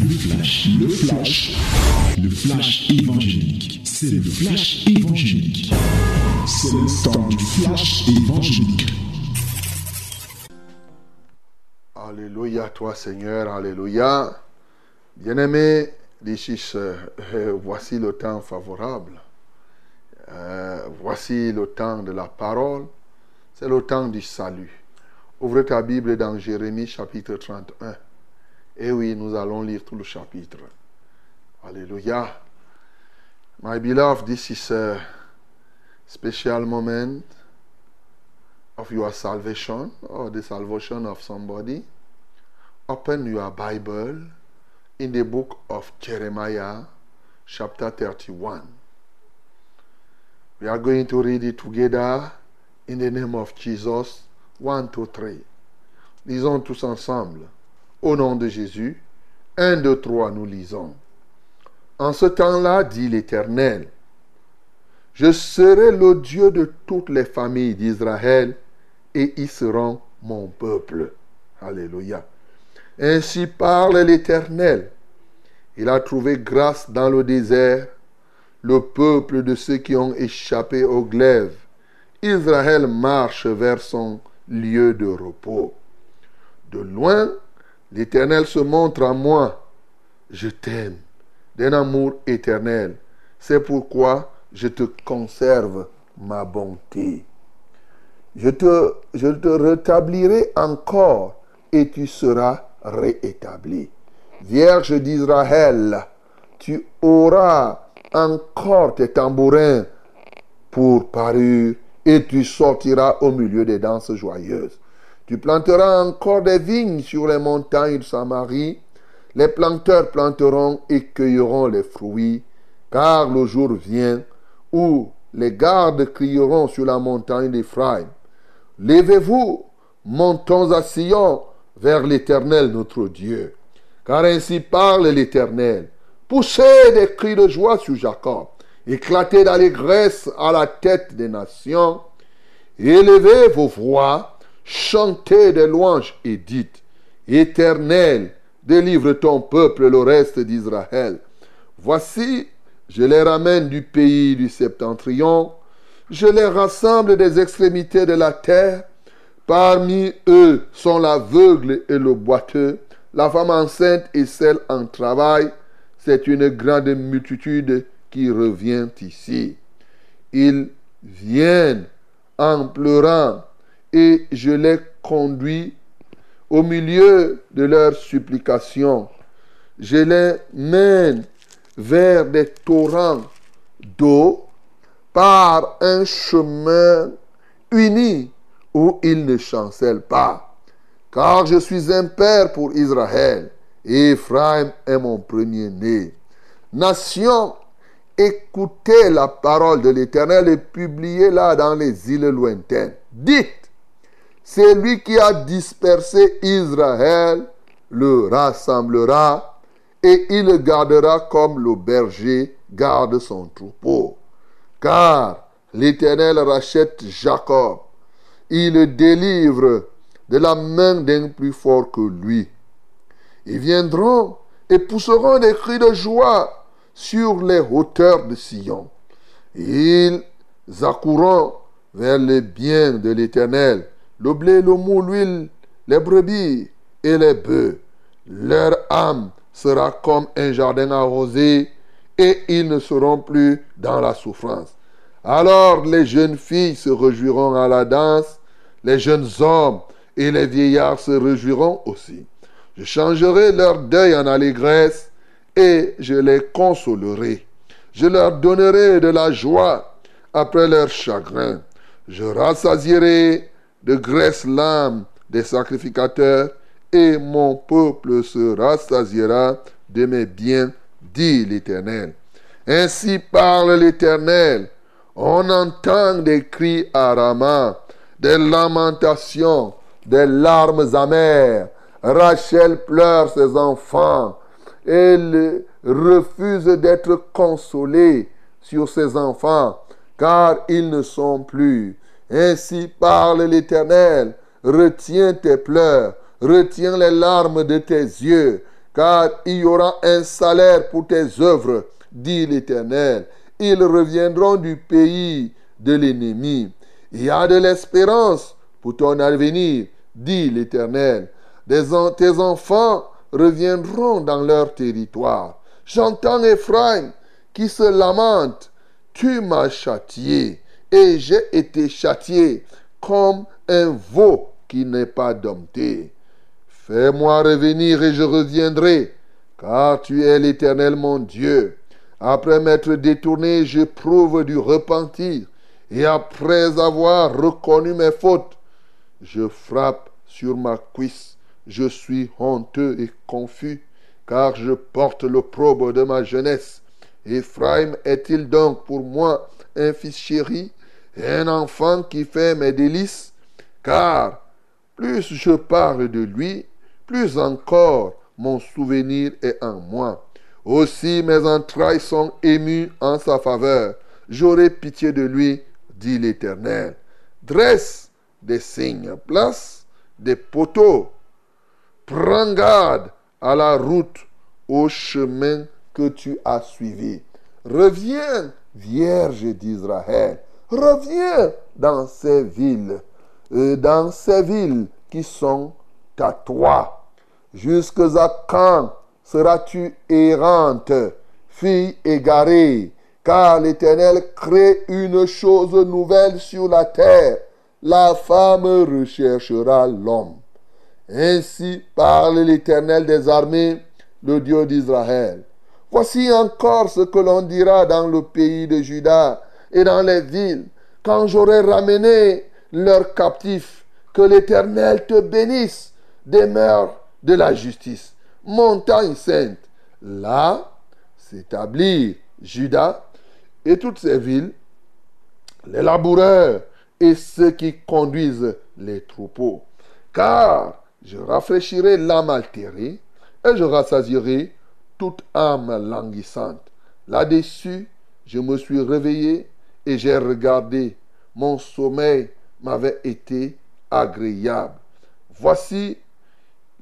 Le flash, le flash, le flash évangélique. C'est le flash évangélique. C'est le temps du flash évangélique. Alléluia, toi Seigneur, Alléluia. Bien-aimé, euh, voici le temps favorable. Euh, voici le temps de la parole. C'est le temps du salut. Ouvre ta Bible dans Jérémie chapitre 31. Et oui, nous allons lire tout le chapitre. Alléluia. My beloved, this is a special moment of your salvation or the salvation of somebody. Open your Bible in the book of Jeremiah, chapter 31. We are going to read it together in the name of Jesus. 1, 2, 3. Lisons tous ensemble. Au nom de Jésus. 1, 2, 3, nous lisons. En ce temps-là, dit l'Éternel, je serai le Dieu de toutes les familles d'Israël et ils seront mon peuple. Alléluia. Ainsi parle l'Éternel. Il a trouvé grâce dans le désert, le peuple de ceux qui ont échappé au glaive. Israël marche vers son lieu de repos. De loin, L'Éternel se montre à moi. Je t'aime d'un amour éternel. C'est pourquoi je te conserve ma bonté. Je te, rétablirai encore et tu seras réétabli. Vierge d'Israël, tu auras encore tes tambourins pour parure et tu sortiras au milieu des danses joyeuses. Tu planteras encore des vignes sur les montagnes de Samarie. Les planteurs planteront et cueilleront les fruits, car le jour vient où les gardes crieront sur la montagne d'Éphraïm. Levez-vous, montons à Sion vers l'Éternel notre Dieu. Car ainsi parle l'Éternel. Poussez des cris de joie sur Jacob, éclatez d'allégresse à la tête des nations, élevez vos voix chantez des louanges et dites, Éternel, délivre ton peuple, le reste d'Israël. Voici, je les ramène du pays du septentrion, je les rassemble des extrémités de la terre. Parmi eux sont l'aveugle et le boiteux, la femme enceinte et celle en travail. C'est une grande multitude qui revient ici. Ils viennent en pleurant et je les conduis au milieu de leurs supplications. Je les mène vers des torrents d'eau par un chemin uni où ils ne chancellent pas. Car je suis un père pour Israël et Ephraim est mon premier-né. Nation, écoutez la parole de l'Éternel et publiez-la dans les îles lointaines. Dites, c'est lui qui a dispersé Israël le rassemblera et il le gardera comme le berger garde son troupeau. Car l'Éternel rachète Jacob. Il le délivre de la main d'un plus fort que lui. Ils viendront et pousseront des cris de joie sur les hauteurs de Sion. Ils accourront vers les biens de l'Éternel le blé, le mou, l'huile, les brebis et les bœufs. Leur âme sera comme un jardin arrosé et ils ne seront plus dans la souffrance. Alors les jeunes filles se réjouiront à la danse, les jeunes hommes et les vieillards se réjouiront aussi. Je changerai leur deuil en allégresse et je les consolerai. Je leur donnerai de la joie après leur chagrin. Je rassasierai de graisse l'âme des sacrificateurs, et mon peuple se rassasiera de mes biens, dit l'Éternel. Ainsi parle l'Éternel. On entend des cris à Rama, des lamentations, des larmes amères. Rachel pleure ses enfants. Elle refuse d'être consolée sur ses enfants, car ils ne sont plus. Ainsi parle l'Éternel. Retiens tes pleurs, retiens les larmes de tes yeux, car il y aura un salaire pour tes œuvres, dit l'Éternel. Ils reviendront du pays de l'ennemi. Il y a de l'espérance pour ton avenir, dit l'Éternel. Tes enfants reviendront dans leur territoire. J'entends Ephraim qui se lamente. Tu m'as châtié et j'ai été châtié comme un veau qui n'est pas dompté. Fais-moi revenir et je reviendrai, car tu es l'Éternel mon Dieu. Après m'être détourné, j'éprouve du repentir, et après avoir reconnu mes fautes, je frappe sur ma cuisse. Je suis honteux et confus, car je porte l'opprobre de ma jeunesse. Ephraim est-il donc pour moi un fils chéri, un enfant qui fait mes délices Car plus je parle de lui, plus encore mon souvenir est en moi. Aussi mes entrailles sont émues en sa faveur. J'aurai pitié de lui, dit l'Éternel. Dresse des signes, place des poteaux. Prends garde à la route, au chemin que tu as suivi. Reviens, Vierge d'Israël. Reviens dans ces villes, euh, dans ces villes qui sont à toi. Jusque à quand seras-tu errante, fille égarée Car l'Éternel crée une chose nouvelle sur la terre. La femme recherchera l'homme. Ainsi parle l'Éternel des armées, le Dieu d'Israël. Voici encore ce que l'on dira dans le pays de Juda et dans les villes, quand j'aurai ramené leurs captifs. Que l'Éternel te bénisse, demeure de la justice, montagne sainte. Là s'établir Juda et toutes ces villes, les laboureurs et ceux qui conduisent les troupeaux. Car je rafraîchirai l'âme altérée et je rassasierai toute âme languissante. Là-dessus, je me suis réveillé et j'ai regardé. Mon sommeil m'avait été agréable. Voici,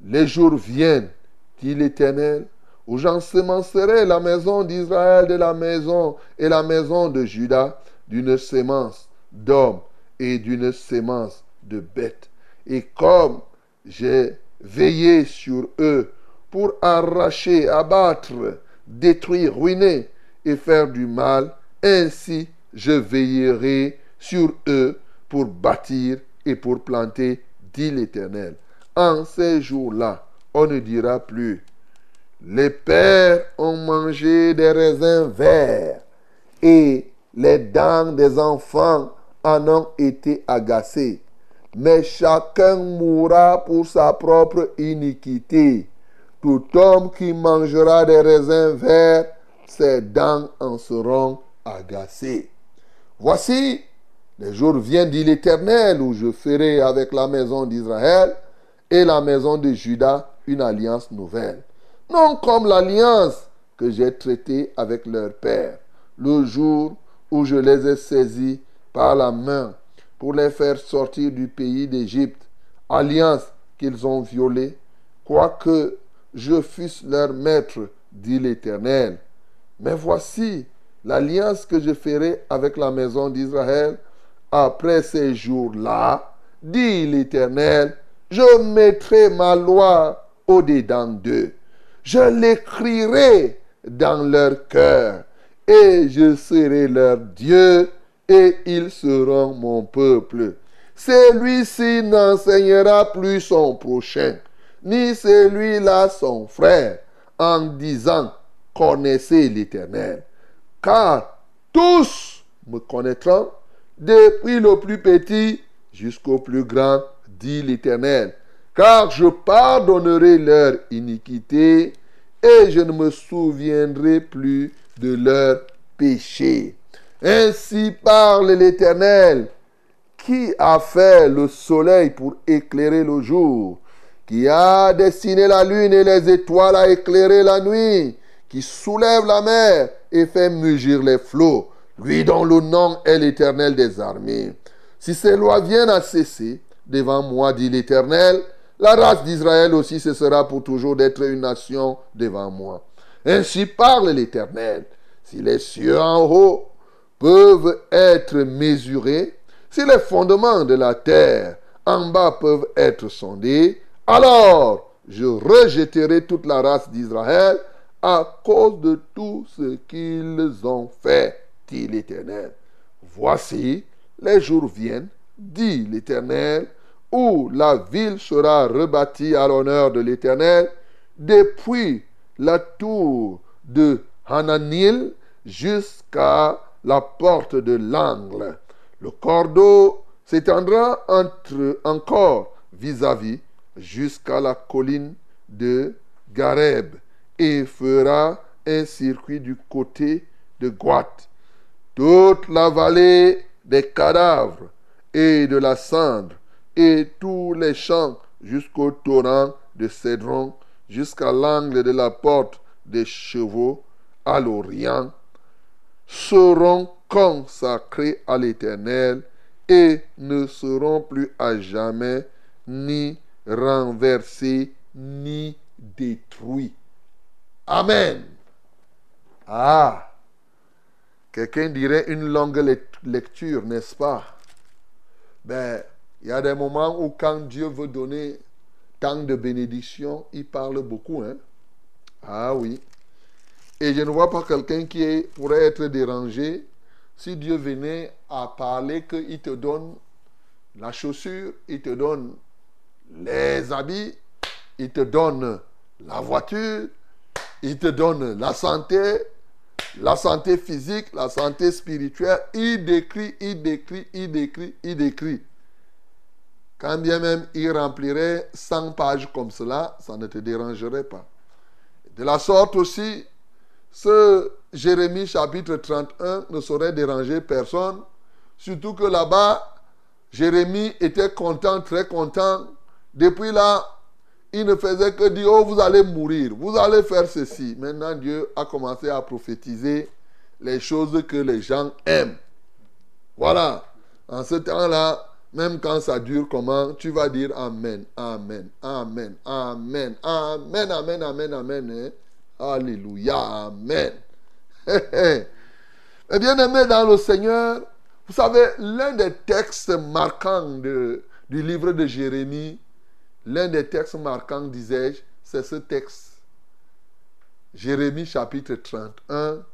les jours viennent, dit l'Éternel, où j'ensemencerai la maison d'Israël de la maison et la maison de Juda d'une sémence d'hommes et d'une sémence de bêtes. Et comme j'ai veillé sur eux pour arracher, abattre, détruire, ruiner et faire du mal, ainsi je veillerai sur eux pour bâtir et pour planter, dit l'Éternel. En ces jours-là, on ne dira plus, les pères ont mangé des raisins verts et les dents des enfants en ont été agacées mais chacun mourra pour sa propre iniquité. Tout homme qui mangera des raisins verts, ses dents en seront agacées. Voici, les jours viennent, dit l'Éternel, où je ferai avec la maison d'Israël et la maison de Juda une alliance nouvelle. Non comme l'alliance que j'ai traitée avec leur père, le jour où je les ai saisis par la main pour les faire sortir du pays d'Égypte, alliance qu'ils ont violée, quoique je fusse leur maître, dit l'Éternel. Mais voici l'alliance que je ferai avec la maison d'Israël après ces jours-là, dit l'Éternel, je mettrai ma loi au-dedans d'eux. Je l'écrirai dans leur cœur et je serai leur Dieu et ils seront mon peuple. Celui-ci n'enseignera plus son prochain, ni celui-là son frère, en disant, connaissez l'Éternel. Car tous me connaîtront, depuis le plus petit jusqu'au plus grand, dit l'Éternel. Car je pardonnerai leur iniquité et je ne me souviendrai plus de leur péché. Ainsi parle l'Éternel, qui a fait le soleil pour éclairer le jour, qui a dessiné la lune et les étoiles à éclairer la nuit, qui soulève la mer et fait mugir les flots, lui dont le nom est l'Éternel des armées. Si ces lois viennent à cesser devant moi, dit l'Éternel, la race d'Israël aussi cessera pour toujours d'être une nation devant moi. Ainsi parle l'Éternel. Si les cieux en haut peuvent être mesurés, si les fondements de la terre en bas peuvent être sondés, alors je rejetterai toute la race d'Israël à cause de tout ce qu'ils ont fait, dit l'Éternel. Voici, les jours viennent, dit l'Éternel, où la ville sera rebâtie à l'honneur de l'Éternel, depuis la tour de Hananil jusqu'à la porte de l'angle. Le cordeau s'étendra encore vis-à-vis jusqu'à la colline de Gareb et fera un circuit du côté de Guat. Toute la vallée des cadavres et de la cendre et tous les champs jusqu'au torrent de Cédron, jusqu'à l'angle de la porte des chevaux à l'Orient, seront consacrés à l'Éternel et ne seront plus à jamais ni renversés ni détruits. Amen. Ah, quelqu'un dirait une longue lecture, n'est-ce pas? Ben, il y a des moments où quand Dieu veut donner tant de bénédictions, il parle beaucoup. Hein? Ah oui. Et je ne vois pas quelqu'un qui pourrait être dérangé si Dieu venait à parler qu'il te donne la chaussure, il te donne les habits, il te donne la voiture, il te donne la santé, la santé physique, la santé spirituelle. Il décrit, il décrit, il décrit, il décrit. Quand bien même il remplirait 100 pages comme cela, ça ne te dérangerait pas. De la sorte aussi, ce Jérémie chapitre 31 ne saurait déranger personne, surtout que là-bas, Jérémie était content, très content. Depuis là, il ne faisait que dire, oh, vous allez mourir, vous allez faire ceci. Maintenant, Dieu a commencé à prophétiser les choses que les gens aiment. Voilà. En ce temps-là, même quand ça dure comment, tu vas dire Amen, Amen, Amen, Amen, Amen, Amen, Amen, Amen. Hein? Alléluia, Amen. Eh bien aimé dans le Seigneur, vous savez, l'un des textes marquants du livre de Jérémie, l'un des textes marquants, disais-je, c'est ce texte. Jérémie chapitre 31.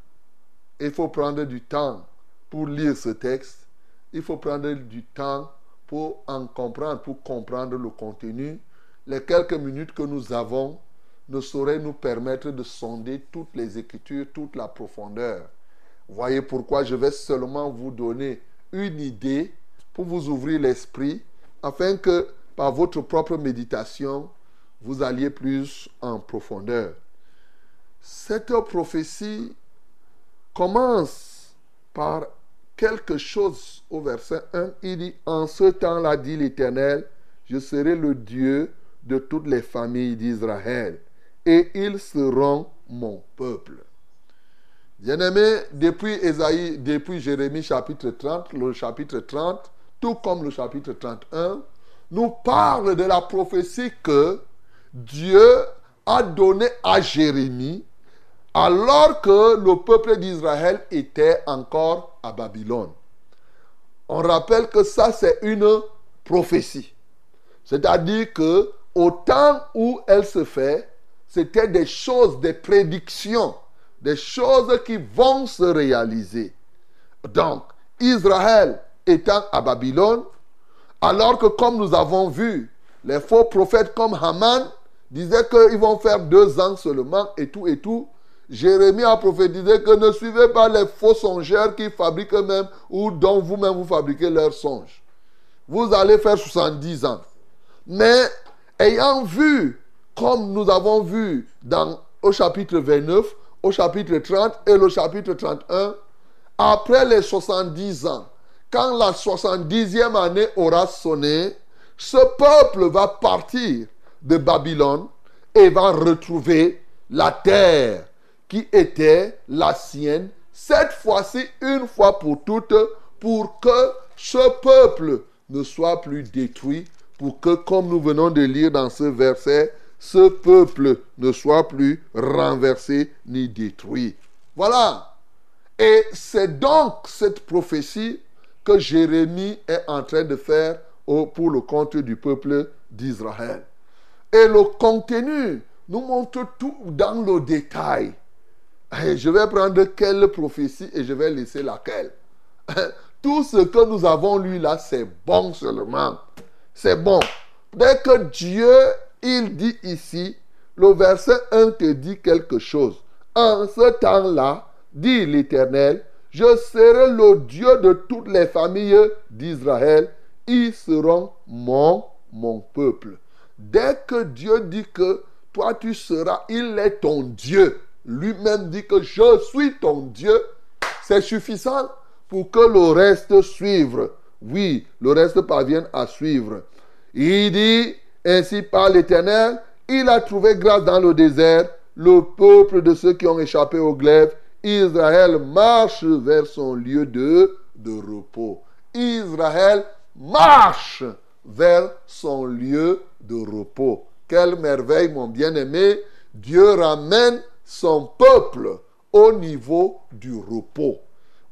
Il faut prendre du temps pour lire ce texte. Il faut prendre du temps pour en comprendre, pour comprendre le contenu, les quelques minutes que nous avons ne sauraient nous permettre de sonder toutes les Écritures, toute la profondeur. Voyez pourquoi je vais seulement vous donner une idée pour vous ouvrir l'esprit, afin que par votre propre méditation, vous alliez plus en profondeur. Cette prophétie commence par quelque chose au verset 1. Il dit, en ce temps-là, dit l'Éternel, je serai le Dieu de toutes les familles d'Israël, et ils seront mon peuple. Bien-aimé, depuis Esaïe, depuis Jérémie chapitre 30, le chapitre 30, tout comme le chapitre 31, nous parle de la prophétie que Dieu a donnée à Jérémie alors que le peuple d'Israël était encore à Babylone. On rappelle que ça, c'est une prophétie. C'est-à-dire que au temps où elle se fait, c'était des choses, des prédictions, des choses qui vont se réaliser. Donc, Israël étant à Babylone, alors que comme nous avons vu, les faux prophètes comme Haman disaient qu'ils vont faire deux ans seulement et tout et tout, Jérémie a prophétisé que ne suivez pas les faux songeurs qui fabriquent eux-mêmes ou dont vous-même vous fabriquez leurs songes. Vous allez faire 70 ans. Mais ayant vu, comme nous avons vu dans, au chapitre 29, au chapitre 30 et le chapitre 31, après les 70 ans, quand la 70e année aura sonné, ce peuple va partir de Babylone et va retrouver la terre qui était la sienne, cette fois-ci une fois pour toutes, pour que ce peuple ne soit plus détruit, pour que, comme nous venons de lire dans ce verset, ce peuple ne soit plus renversé ni détruit. Voilà. Et c'est donc cette prophétie que Jérémie est en train de faire pour le compte du peuple d'Israël. Et le contenu nous montre tout dans le détail. je vais prendre quelle prophétie et je vais laisser laquelle. Tout ce que nous avons lu là, c'est bon seulement. C'est bon. Dès que Dieu, il dit ici, le verset 1 te dit quelque chose. En ce temps-là, dit l'Éternel, je serai le Dieu de toutes les familles d'Israël. Ils seront mon, mon peuple. Dès que Dieu dit que toi tu seras, il est ton Dieu. Lui-même dit que je suis ton Dieu. C'est suffisant pour que le reste suive. Oui, le reste parvienne à suivre. Il dit, ainsi par l'Éternel, il a trouvé grâce dans le désert, le peuple de ceux qui ont échappé au glaive. Israël marche vers son lieu de, repos. Israël marche vers son lieu de repos. Quelle merveille, mon bien-aimé. Dieu ramène son peuple au niveau du repos.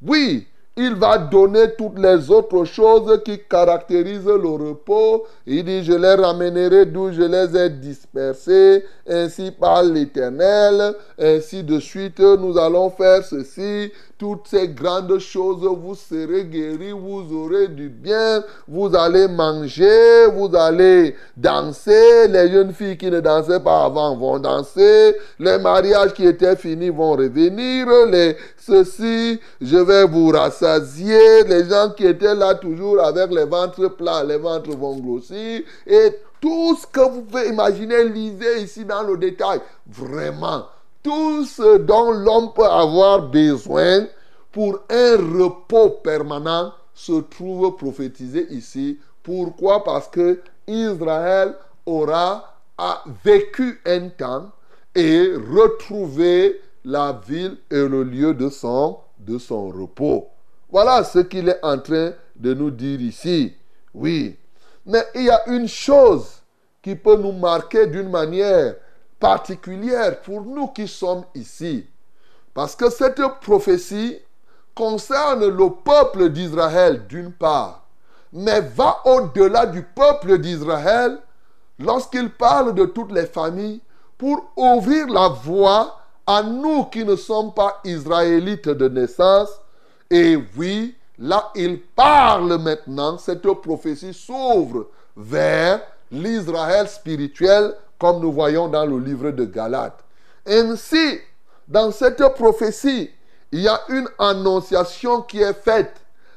Oui, il va donner toutes les autres choses qui caractérisent le repos. Il dit, je les ramènerai d'où je les ai dispersés, ainsi par l'Éternel, ainsi de suite, nous allons faire ceci, toutes ces grandes choses, vous serez guéris, vous aurez du bien, vous allez manger, vous allez danser. Les jeunes filles qui ne dansaient pas avant vont danser. Les mariages qui étaient finis vont revenir. Les ceci, je vais vous Les gens qui étaient là toujours avec les ventres plats, les ventres vont grossir. Et tout ce que vous pouvez imaginer, lisez ici dans le détail. Vraiment tout ce dont l'homme peut avoir besoin pour un repos permanent se trouve prophétisé ici. Pourquoi? Parce que Israël aura vécu un temps et retrouvé la ville et le lieu de son, de son repos. Voilà ce qu'il est en train de nous dire ici. Oui. Mais il y a une chose qui peut nous marquer d'une manière particulière pour nous qui sommes ici. Parce que cette prophétie concerne le peuple d'Israël d'une part, mais va au-delà du peuple d'Israël lorsqu'il parle de toutes les familles pour ouvrir la voie à nous qui ne sommes pas israélites de naissance. Et oui, là, il parle maintenant, cette prophétie s'ouvre vers l'Israël spirituel comme nous voyons dans le livre de Galates. Ainsi, dans cette prophétie, il y a une annonciation qui est faite.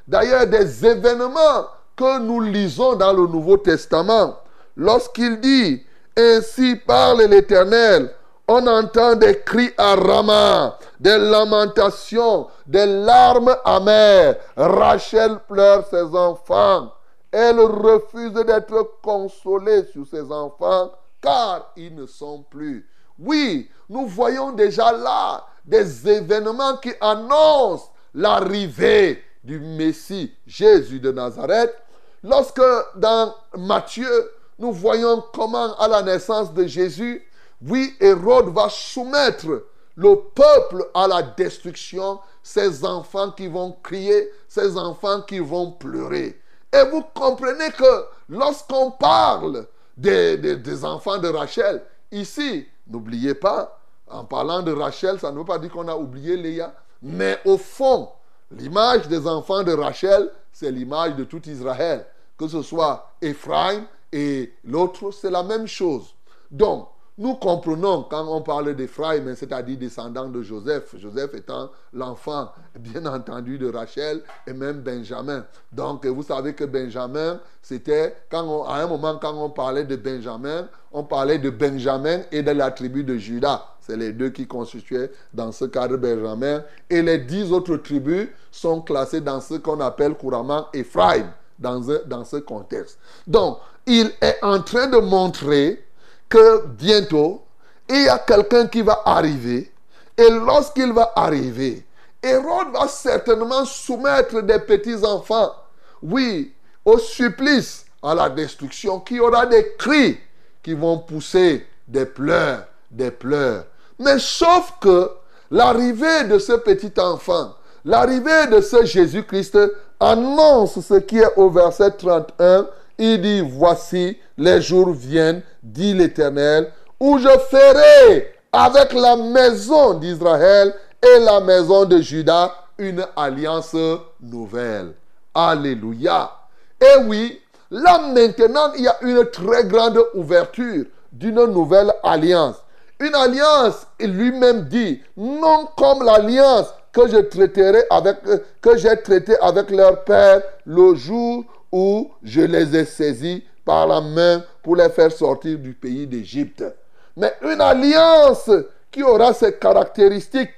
D'ailleurs, des événements que nous lisons dans le Nouveau Testament. Lorsqu'il dit, Ainsi parle l'Éternel, on entend des cris à Rama, des lamentations, des larmes amères. Rachel pleure ses enfants. Elle refuse d'être consolée sur ses enfants car ils ne sont plus. Oui, nous voyons déjà là des événements qui annoncent l'arrivée du Messie Jésus de Nazareth. Lorsque dans Matthieu, nous voyons comment à la naissance de Jésus, oui, Hérode va soumettre le peuple à la destruction, ces enfants qui vont crier, ces enfants qui vont pleurer. Et vous comprenez que lorsqu'on parle des, enfants de Rachel. Ici, n'oubliez pas, en parlant de Rachel, ça ne veut pas dire qu'on a oublié Léa. Mais au fond, l'image des enfants de Rachel, c'est l'image de tout Israël. Que ce soit Ephraim et l'autre, c'est la même chose. Donc, nous comprenons quand on parle d'Ephraim, c'est-à-dire descendant de Joseph, Joseph étant l'enfant, bien entendu, de Rachel et même Benjamin. Donc, vous savez que Benjamin, c'était, à un moment, quand on parlait de Benjamin, on parlait de Benjamin et de la tribu de Judas. C'est les deux qui constituaient dans ce cadre Benjamin. Et les dix autres tribus sont classées dans ce qu'on appelle couramment Ephraim, dans, dans ce contexte. Donc, il est en train de montrer bientôt, il y a quelqu'un qui va arriver. Et lorsqu'il va arriver, Hérode va certainement soumettre des petits-enfants, oui, au supplice à la destruction, qu'il y aura des cris qui vont pousser des pleurs, des pleurs. Mais sauf que l'arrivée de ce petit enfant, l'arrivée de ce Jésus-Christ annonce ce qui est au verset 31. Il dit, voici, les jours viennent, dit l'Éternel, où je ferai avec la maison d'Israël et la maison de Judas une alliance nouvelle. Alléluia. Et oui, là maintenant, il y a une très grande ouverture d'une nouvelle alliance. Une alliance, il lui-même dit, non comme l'alliance que j'ai traité avec leur père le jour où je les ai saisis par la main pour les faire sortir du pays d'Égypte. Mais une alliance qui aura ses caractéristiques,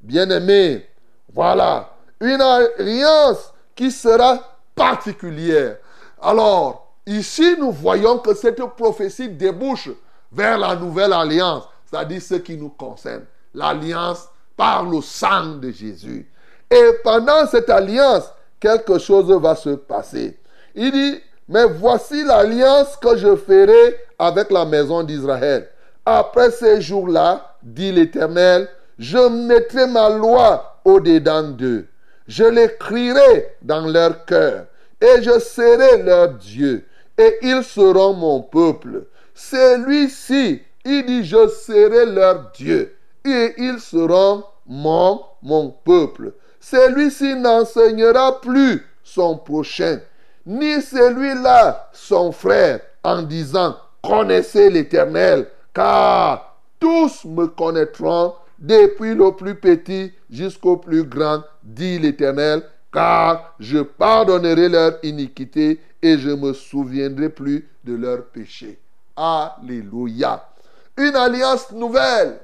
bien aimé. Voilà, une alliance qui sera particulière. Alors, ici, nous voyons que cette prophétie débouche vers la nouvelle alliance, c'est-à-dire ce qui nous concerne. L'alliance par le sang de Jésus. Et pendant cette alliance, quelque chose va se passer. Il dit, mais voici l'alliance que je ferai avec la maison d'Israël. Après ces jours-là, dit l'Éternel, je mettrai ma loi au-dedans d'eux. Je l'écrirai dans leur cœur et je serai leur Dieu et ils seront mon peuple. Celui-ci, il dit, je serai leur Dieu et ils seront mon, mon peuple. Celui-ci n'enseignera plus son prochain, ni celui-là son frère, en disant, connaissez l'Éternel, car tous me connaîtront, depuis le plus petit jusqu'au plus grand, dit l'Éternel, car je pardonnerai leur iniquité et je me souviendrai plus de leurs péchés. Alléluia. Une alliance nouvelle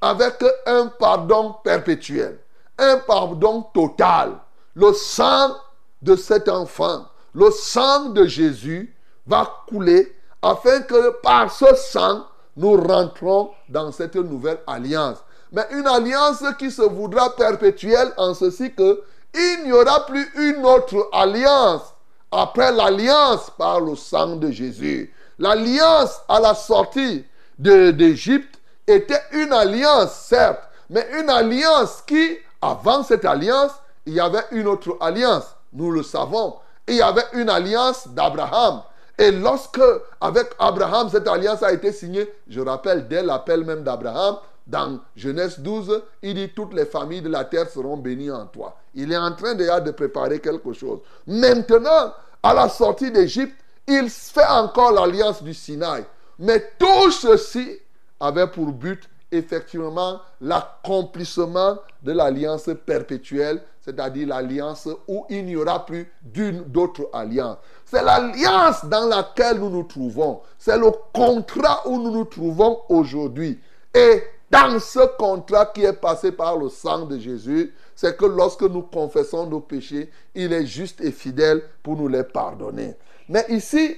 avec un pardon perpétuel, un pardon total. Le sang de cet enfant, le sang de Jésus va couler afin que par ce sang, nous rentrons dans cette nouvelle alliance. Mais une alliance qui se voudra perpétuelle en ceci que il n'y aura plus une autre alliance après l'alliance par le sang de Jésus. L'alliance à la sortie d'Égypte était une alliance, certes, mais une alliance qui, avant cette alliance, il y avait une autre alliance. Nous le savons. Il y avait une alliance d'Abraham. Et lorsque, avec Abraham, cette alliance a été signée, je rappelle, dès l'appel même d'Abraham, dans Genèse 12, il dit toutes les familles de la terre seront bénies en toi. Il est en train déjà de préparer quelque chose. Maintenant, à la sortie d'Égypte, il fait encore l'alliance du Sinaï. Mais tout ceci avait pour but effectivement l'accomplissement de l'alliance perpétuelle, c'est-à-dire l'alliance où il n'y aura plus d'une d'autre alliance. C'est l'alliance dans laquelle nous nous trouvons. C'est le contrat où nous nous trouvons aujourd'hui. Et dans ce contrat qui est passé par le sang de Jésus, c'est que lorsque nous confessons nos péchés, il est juste et fidèle pour nous les pardonner. Mais ici,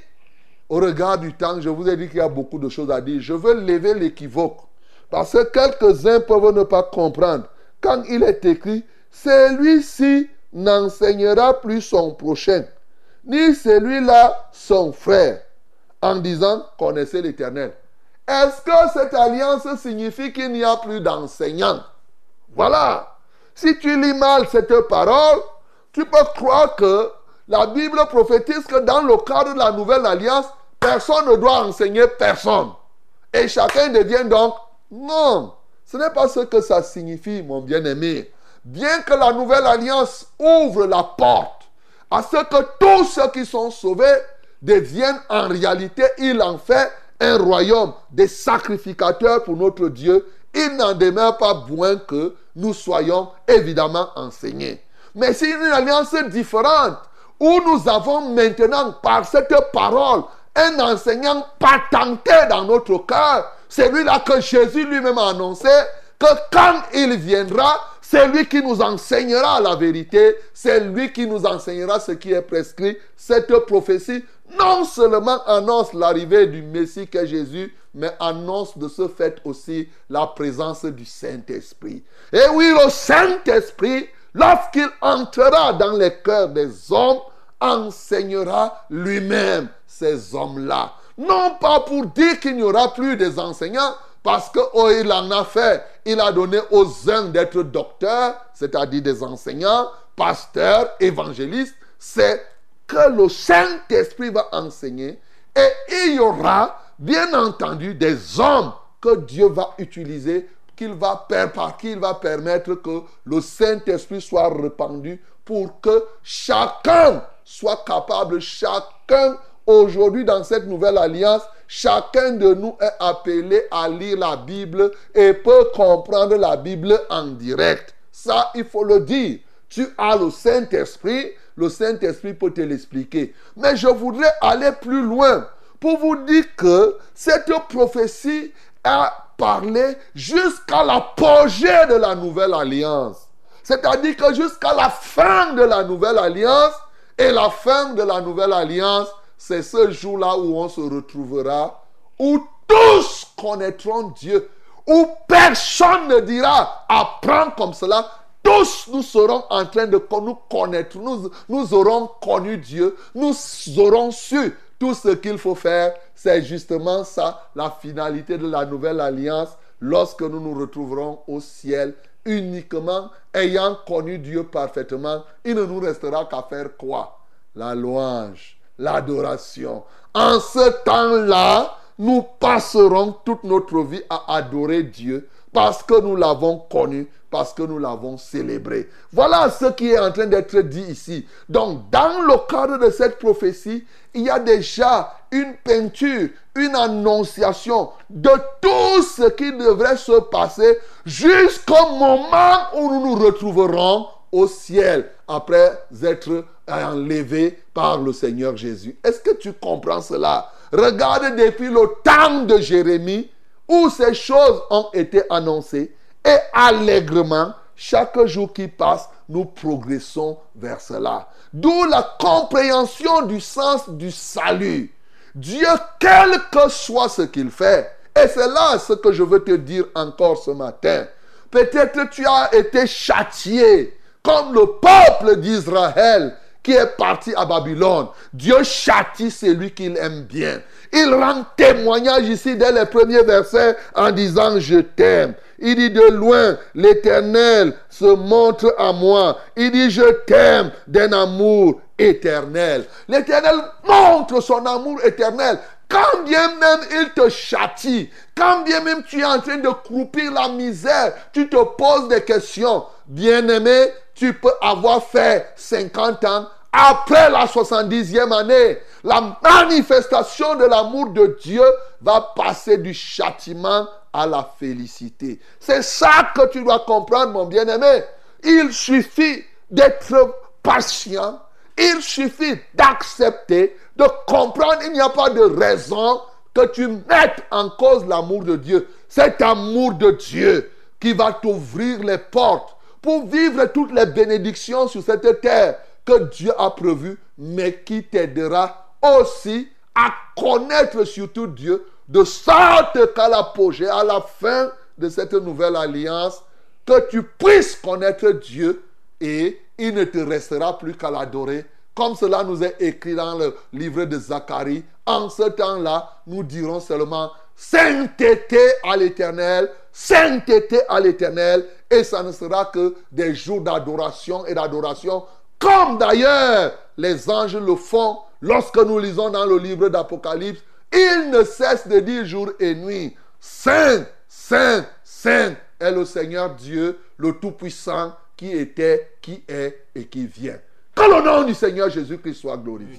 au regard du temps, je vous ai dit qu'il y a beaucoup de choses à dire. Je veux lever l'équivoque. Parce que quelques-uns peuvent ne pas comprendre. Quand il est écrit, celui-ci n'enseignera plus son prochain, ni celui-là son frère, en disant, connaissez l'Éternel. Est-ce que cette alliance signifie qu'il n'y a plus d'enseignants? Voilà. Si tu lis mal cette parole, tu peux croire que la Bible prophétise que dans le cadre de la nouvelle alliance, personne ne doit enseigner personne. Et chacun devient donc... Non, ce n'est pas ce que ça signifie, mon bien-aimé. Bien que la nouvelle alliance ouvre la porte à ce que tous ceux qui sont sauvés deviennent en réalité, il en fait un royaume des sacrificateurs pour notre Dieu, il n'en demeure pas moins que nous soyons évidemment enseignés. Mais c'est une alliance différente où nous avons maintenant, par cette parole, un enseignant patenté dans notre cœur, celui-là que Jésus lui-même a annoncé, que quand il viendra, c'est lui qui nous enseignera la vérité, c'est lui qui nous enseignera ce qui est prescrit. Cette prophétie non seulement annonce l'arrivée du Messie qu'est Jésus, mais annonce de ce fait aussi la présence du Saint-Esprit. Et oui, le Saint-Esprit, lorsqu'il entrera dans les cœurs des hommes, enseignera lui-même ces hommes-là. Non pas pour dire qu'il n'y aura plus des enseignants, parce qu'il oh, en a fait. Il a donné aux uns d'être docteurs, c'est-à-dire des enseignants, pasteurs, évangélistes. C'est que le Saint-Esprit va enseigner. Et il y aura, bien entendu, des hommes que Dieu va utiliser, qu'il va, par qui il va permettre que le Saint-Esprit soit répandu pour que chacun soit capable, chacun aujourd'hui dans cette nouvelle alliance, chacun de nous est appelé à lire la Bible et peut comprendre la Bible en direct. Ça, il faut le dire. Tu as le Saint-Esprit, le Saint-Esprit peut te l'expliquer. Mais je voudrais aller plus loin pour vous dire que cette prophétie a parlé jusqu'à l'apogée de la nouvelle alliance. C'est-à-dire que jusqu'à la fin de la nouvelle alliance, et la fin de la nouvelle alliance, c'est ce jour-là où on se retrouvera, où tous connaîtront Dieu, où personne ne dira apprends comme cela. Tous nous serons en train de nous connaître, nous, nous aurons connu Dieu, nous aurons su tout ce qu'il faut faire. C'est justement ça, la finalité de la nouvelle alliance, lorsque nous nous retrouverons au ciel uniquement ayant connu Dieu parfaitement, il ne nous restera qu'à faire quoi? La louange, l'adoration. En ce temps-là, nous passerons toute notre vie à adorer Dieu parce que nous l'avons connu, parce que nous l'avons célébré. Voilà ce qui est en train d'être dit ici. Donc, dans le cadre de cette prophétie, il y a déjà une peinture, une annonciation de tout ce qui devrait se passer jusqu'au moment où nous nous retrouverons au ciel après être enlevés par le Seigneur Jésus. Est-ce que tu comprends cela? Regarde depuis le temps de Jérémie où ces choses ont été annoncées et allègrement, chaque jour qui passe, nous progressons vers cela. D'où la compréhension du sens du salut. Dieu, quel que soit ce qu'il fait, et c'est là ce que je veux te dire encore ce matin. Peut-être tu as été châtié comme le peuple d'Israël qui est parti à Babylone. Dieu châtie celui qu'il aime bien. Il rend témoignage ici dès les premiers versets en disant je t'aime. Il dit de loin, l'Éternel se montre à moi. Il dit je t'aime d'un amour éternel. L'Éternel montre son amour éternel. Quand bien même il te châtie, quand bien même tu es en train de croupir la misère, tu te poses des questions. Bien-aimé, tu peux avoir fait 50 ans. Après la 70e année, la manifestation de l'amour de Dieu va passer du châtiment à la félicité. C'est ça que tu dois comprendre, mon bien-aimé. Il suffit d'être patient. Il suffit d'accepter, de comprendre. Il n'y a pas de raison que tu mettes en cause l'amour de Dieu. Cet amour de Dieu qui va t'ouvrir les portes pour vivre toutes les bénédictions sur cette terre que Dieu a prévues, mais qui t'aidera aussi à connaître surtout Dieu, de sorte qu'à l'apogée, à la fin de cette nouvelle alliance, que tu puisses connaître Dieu et il ne te restera plus qu'à l'adorer. Comme cela nous est écrit dans le livre de Zacharie, en ce temps-là, nous dirons seulement sainteté à l'éternel, sainteté à l'éternel, et ça ne sera que des jours d'adoration et d'adoration, comme d'ailleurs les anges le font lorsque nous lisons dans le livre d'Apocalypse. Ils ne cessent de dire jour et nuit, Saint, Saint, Saint est le Seigneur Dieu, le Tout-Puissant, qui était, qui est et qui vient. Que le nom du Seigneur Jésus-Christ soit glorifié.